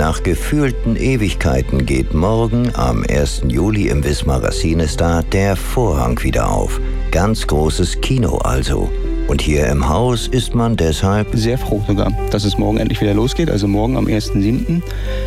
Nach gefühlten Ewigkeiten geht morgen am 1. Juli im Wismarer Cinestar der Vorhang wieder auf. Ganz großes Kino also. Und hier im Haus ist man deshalb sehr froh sogar, dass es morgen endlich wieder losgeht. Also morgen am 1.7.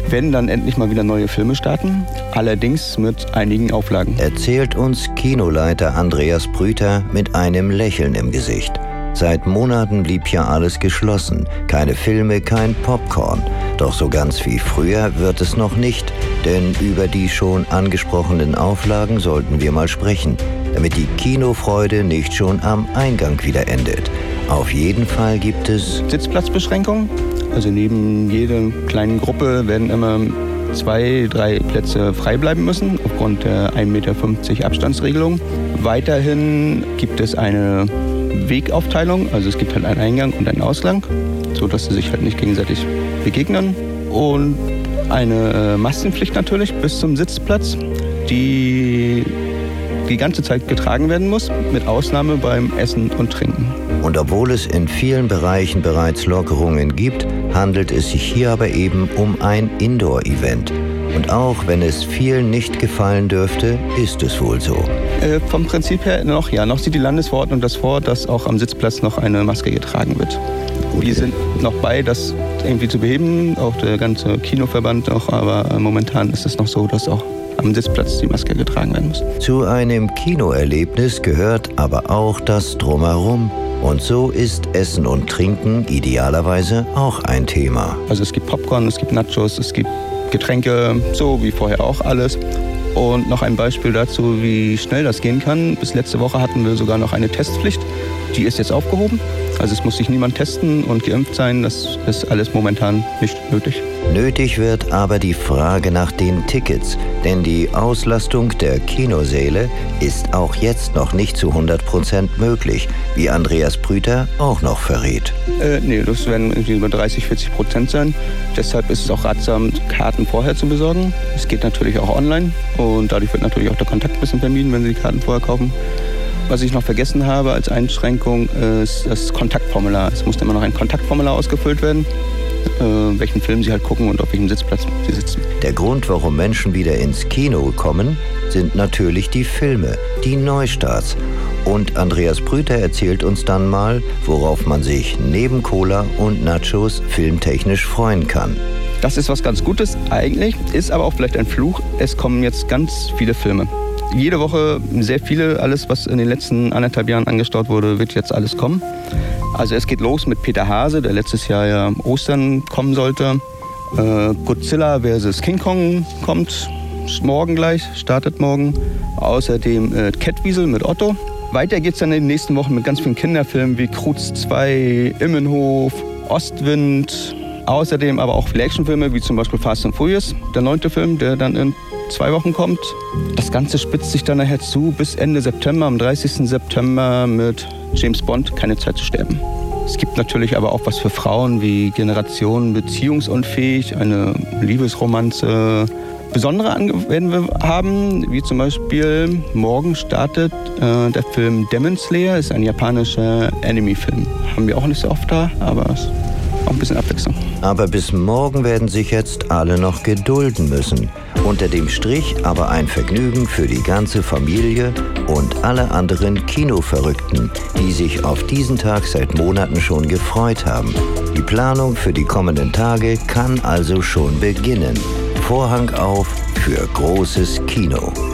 werden dann endlich mal wieder neue Filme starten. Allerdings mit einigen Auflagen. Erzählt uns Kinoleiter Andreas Brüter mit einem Lächeln im Gesicht. Seit Monaten blieb ja alles geschlossen. Keine Filme, kein Popcorn. Doch so ganz wie früher wird es noch nicht, denn über die schon angesprochenen Auflagen sollten wir mal sprechen damit die Kinofreude nicht schon am Eingang wieder endet. Auf jeden Fall gibt es Sitzplatzbeschränkungen. Also neben jeder kleinen Gruppe werden immer zwei, drei Plätze frei bleiben müssen aufgrund der 1,50 Meter Abstandsregelung. Weiterhin gibt es eine Wegaufteilung, also es gibt halt einen Eingang und einen Ausgang, sodass sie sich halt nicht gegenseitig begegnen. Und eine äh, Maskenpflicht natürlich bis zum Sitzplatz, die die ganze Zeit getragen werden muss, mit Ausnahme beim Essen und Trinken. Und obwohl es in vielen Bereichen bereits Lockerungen gibt, handelt es sich hier aber eben um ein Indoor-Event. Und auch wenn es vielen nicht gefallen dürfte, ist es wohl so. Äh, vom Prinzip her noch ja. Noch sieht die Landesverordnung das vor, dass auch am Sitzplatz noch eine Maske getragen wird. Okay. Wir sind noch bei, das irgendwie zu beheben, auch der ganze Kinoverband noch, aber momentan ist es noch so, dass auch am Sitzplatz die Maske getragen werden muss. Zu einem Kinoerlebnis gehört aber auch das Drumherum. Und so ist Essen und Trinken idealerweise auch ein Thema. Also es gibt Popcorn, es gibt Nachos, es gibt Getränke, so wie vorher auch alles. Und noch ein Beispiel dazu, wie schnell das gehen kann. Bis letzte Woche hatten wir sogar noch eine Testpflicht. Die ist jetzt aufgehoben. Also es muss sich niemand testen und geimpft sein. Das ist alles momentan nicht nötig. Nötig wird aber die Frage nach den Tickets, denn die Auslastung der Kinosäle ist auch jetzt noch nicht zu 100 Prozent möglich, wie Andreas Brüter auch noch verrät. Äh, nee, das werden irgendwie über 30, 40 Prozent sein. Deshalb ist es auch ratsam, Karten vorher zu besorgen. Es geht natürlich auch online und dadurch wird natürlich auch der Kontakt ein bisschen vermieden, wenn Sie die Karten vorher kaufen. Was ich noch vergessen habe als Einschränkung ist das Kontaktformular. Es muss immer noch ein Kontaktformular ausgefüllt werden äh, welchen Film sie halt gucken und auf welchem Sitzplatz sie sitzen. Der Grund, warum Menschen wieder ins Kino kommen, sind natürlich die Filme, die Neustarts. Und Andreas Brüter erzählt uns dann mal, worauf man sich neben Cola und Nachos filmtechnisch freuen kann. Das ist was ganz Gutes eigentlich, ist aber auch vielleicht ein Fluch. Es kommen jetzt ganz viele Filme. Jede Woche sehr viele, alles was in den letzten anderthalb Jahren angestaut wurde, wird jetzt alles kommen. Also es geht los mit Peter Hase, der letztes Jahr ja Ostern kommen sollte. Äh, Godzilla vs. King Kong kommt morgen gleich, startet morgen. Außerdem äh, Catwiesel mit Otto. Weiter geht es dann in den nächsten Wochen mit ganz vielen Kinderfilmen wie Kruz 2, Immenhof, Ostwind. Außerdem aber auch Actionfilme wie zum Beispiel Fast and Furious, der neunte Film, der dann in zwei Wochen kommt. Das Ganze spitzt sich dann nachher zu bis Ende September, am 30. September mit James Bond, keine Zeit zu sterben. Es gibt natürlich aber auch was für Frauen wie Generation beziehungsunfähig, eine Liebesromanze. Besondere werden wir haben, wie zum Beispiel morgen startet äh, der Film Demon Slayer, ist ein japanischer Anime-Film. Haben wir auch nicht so oft da, aber es ist auch ein bisschen Abwechslung. Aber bis morgen werden sich jetzt alle noch gedulden müssen. Unter dem Strich aber ein Vergnügen für die ganze Familie und alle anderen Kinoverrückten, die sich auf diesen Tag seit Monaten schon gefreut haben. Die Planung für die kommenden Tage kann also schon beginnen. Vorhang auf für großes Kino.